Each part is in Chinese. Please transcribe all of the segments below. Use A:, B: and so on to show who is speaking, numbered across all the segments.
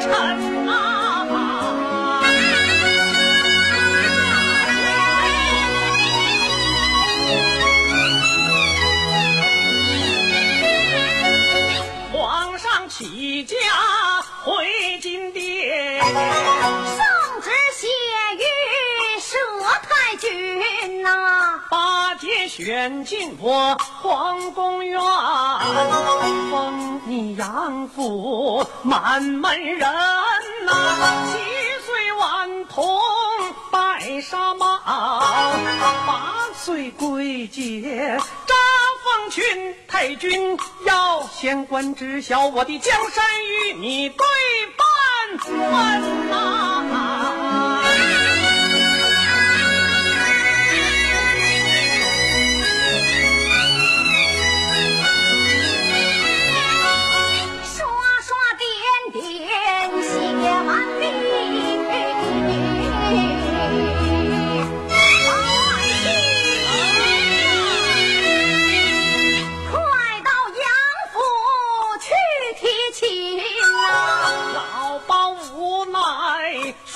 A: 尘啊。选进我皇宫院，封你养父满门人呐、七岁顽童拜沙帽，八岁归节扎凤裙，太君要县官知晓我的江山与你对半。分呐、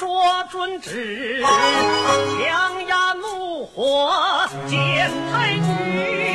A: 说准旨，强压怒火见太君。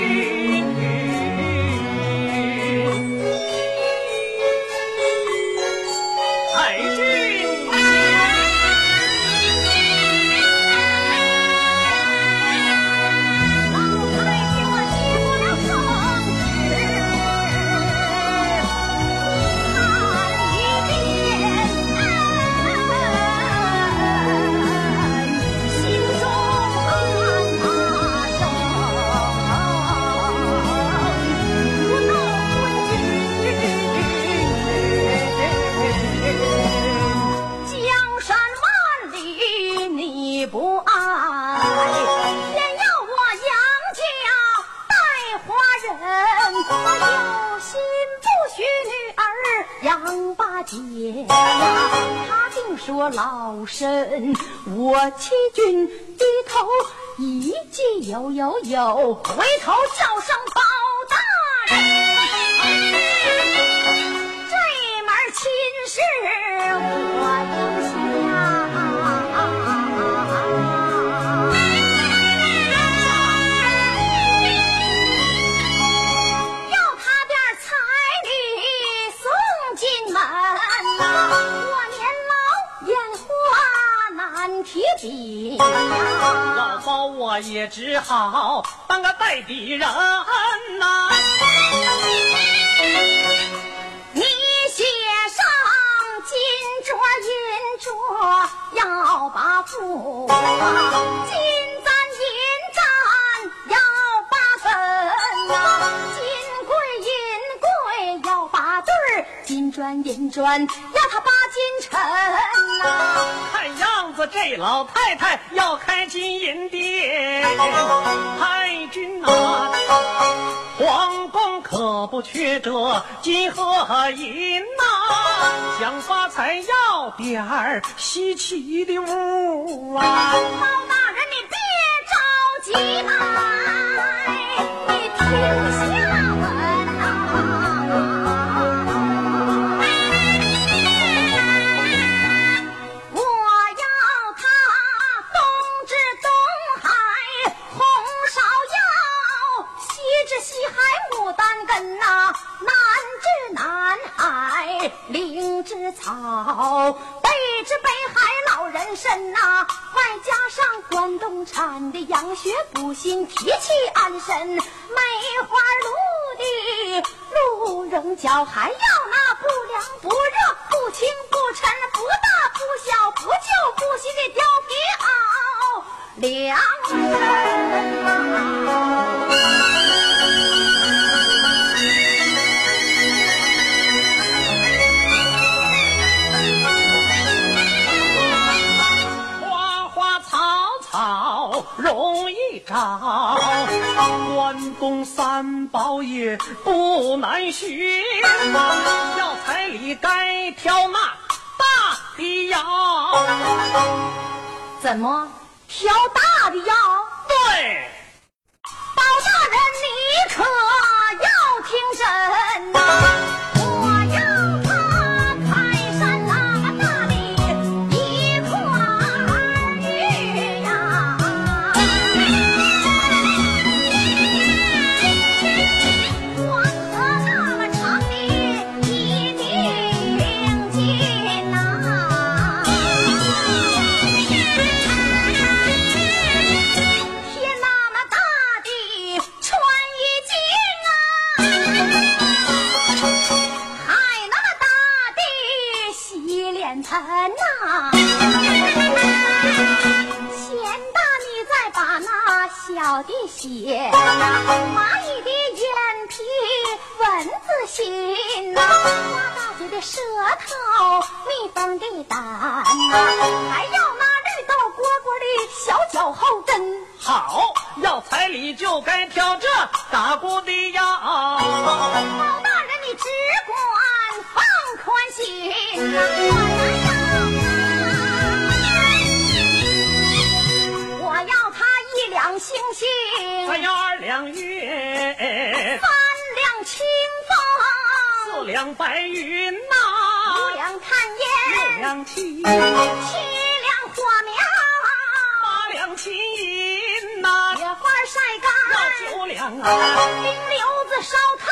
B: 有有有，回头叫声包老
A: 包我也只好当个代理人呐、
B: 你写上金镯银镯要把富啊，金簪银簪要把分呐、金贵银贵要把对儿，金砖银砖要他八斤沉呐、
A: 看样子这老太太要开金银店，太君呐、皇宫可不缺这金和银呐、想发财要点儿稀奇的物啊。
B: 脚，还要那不凉不热、不轻不沉、不大不小、不旧不新的貂皮袄。良
A: 关公三宝也不难寻。要彩礼该挑那大的要。
B: 怎么挑大大的要。
A: 对，
B: 的胆呐、还要那绿豆蝈蝈的小脚后跟。
A: 好，要彩礼就该挑这打鼓的呀。
B: 包大人，你只管放宽心呐、我要他，我要他一两星星，
A: 三呀二两月，
B: 三两清风四，
A: 两白云呐
B: 五
A: 呐，
B: 两炭
A: 六
B: 烟，
A: 两七，
B: 七两火苗，
A: 八两金银呐，
B: 野花晒
A: 要
B: 干，
A: 九两啊。
B: 冰溜子烧炭，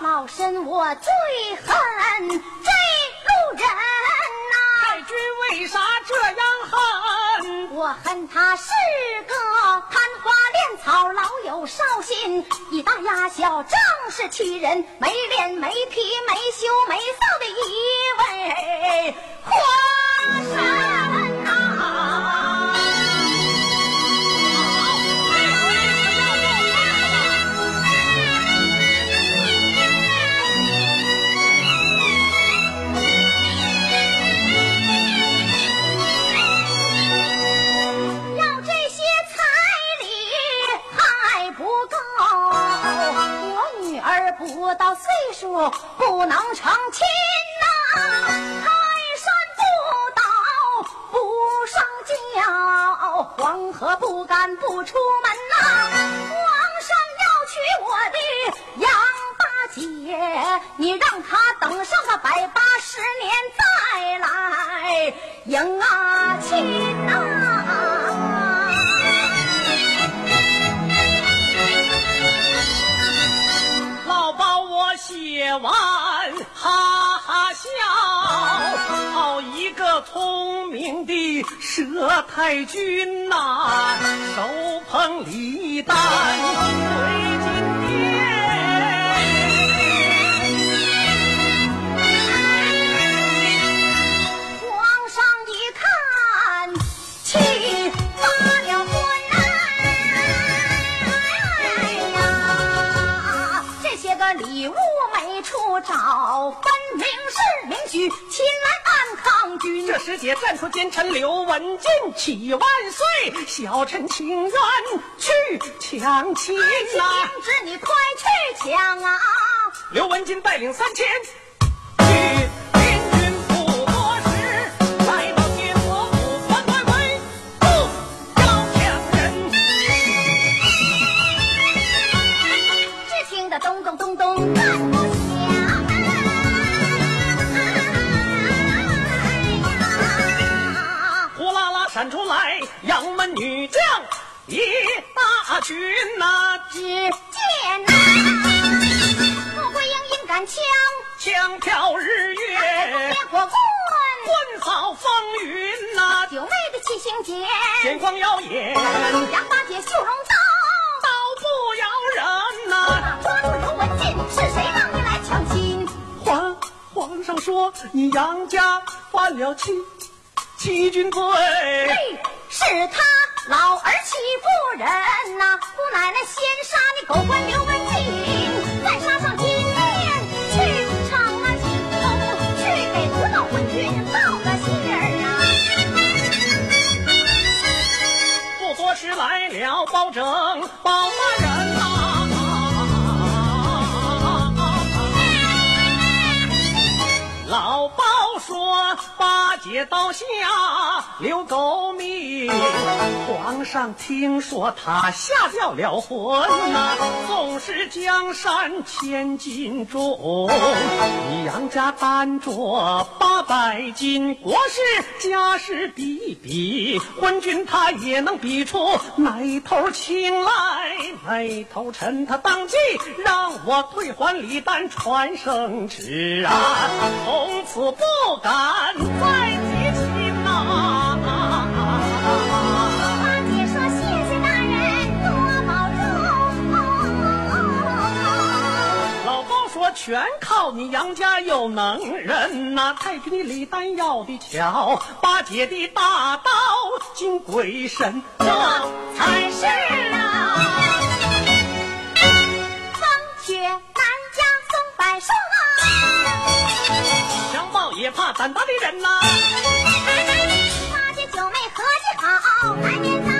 B: 老身我最恨这路人呐、
A: 太君为啥这样恨？
B: 我恨他是个贪花恋草，老有少心，以大压小，正是欺人，没脸没皮没羞没臊的一位花神能成亲呐、泰山不倒不上轿，黄河不干不出门呐、皇上要娶我的杨大姐，你让她等上个百八十年再来迎啊亲呐、
A: 老包我写完，笑。一个聪明的佘太君呐、手捧礼单回金
B: 物没处找，分明是明举亲来暗抗君。
A: 这时节暂出奸臣刘文静，启万岁！小臣情愿去抢亲呐、
B: 明知你快去抢啊！
A: 刘文金带领三千闪出来，杨门女将一大群呐、
B: 只见呐穆桂英英杆枪，
A: 枪挑日月
B: 烈，火棍，
A: 棍扫风云呐、
B: 九妹的七星剑，
A: 剑光耀眼，
B: 杨八姐绣绒刀。
A: 刀不饶人呐、
B: 抓住刘文静，是谁让你来抢亲？
A: 皇皇上说你杨家犯了欺欺君罪，
B: 嘿，是他老儿欺负人呐、姑奶奶先杀你狗官刘文静，再杀上金殿去长安行宫，去给不道昏君报个信儿啊！
A: 不多时来了包拯包八姐刀下留狗命，皇上听说他下掉了魂呐、纵使江山千斤重，你杨家担着八百斤，国事家事比一比，昏君他也能比出哪头青来哪头沉，他当即让我退还礼单传圣旨啊，从此不敢再全靠你杨家有能人呐、太君的李丹要的巧，八姐的大刀惊鬼神，这
B: 才是啊！风雪南家松柏树啊，
A: 强暴也怕胆大的人呐、
B: 八姐九妹合计好，来年咱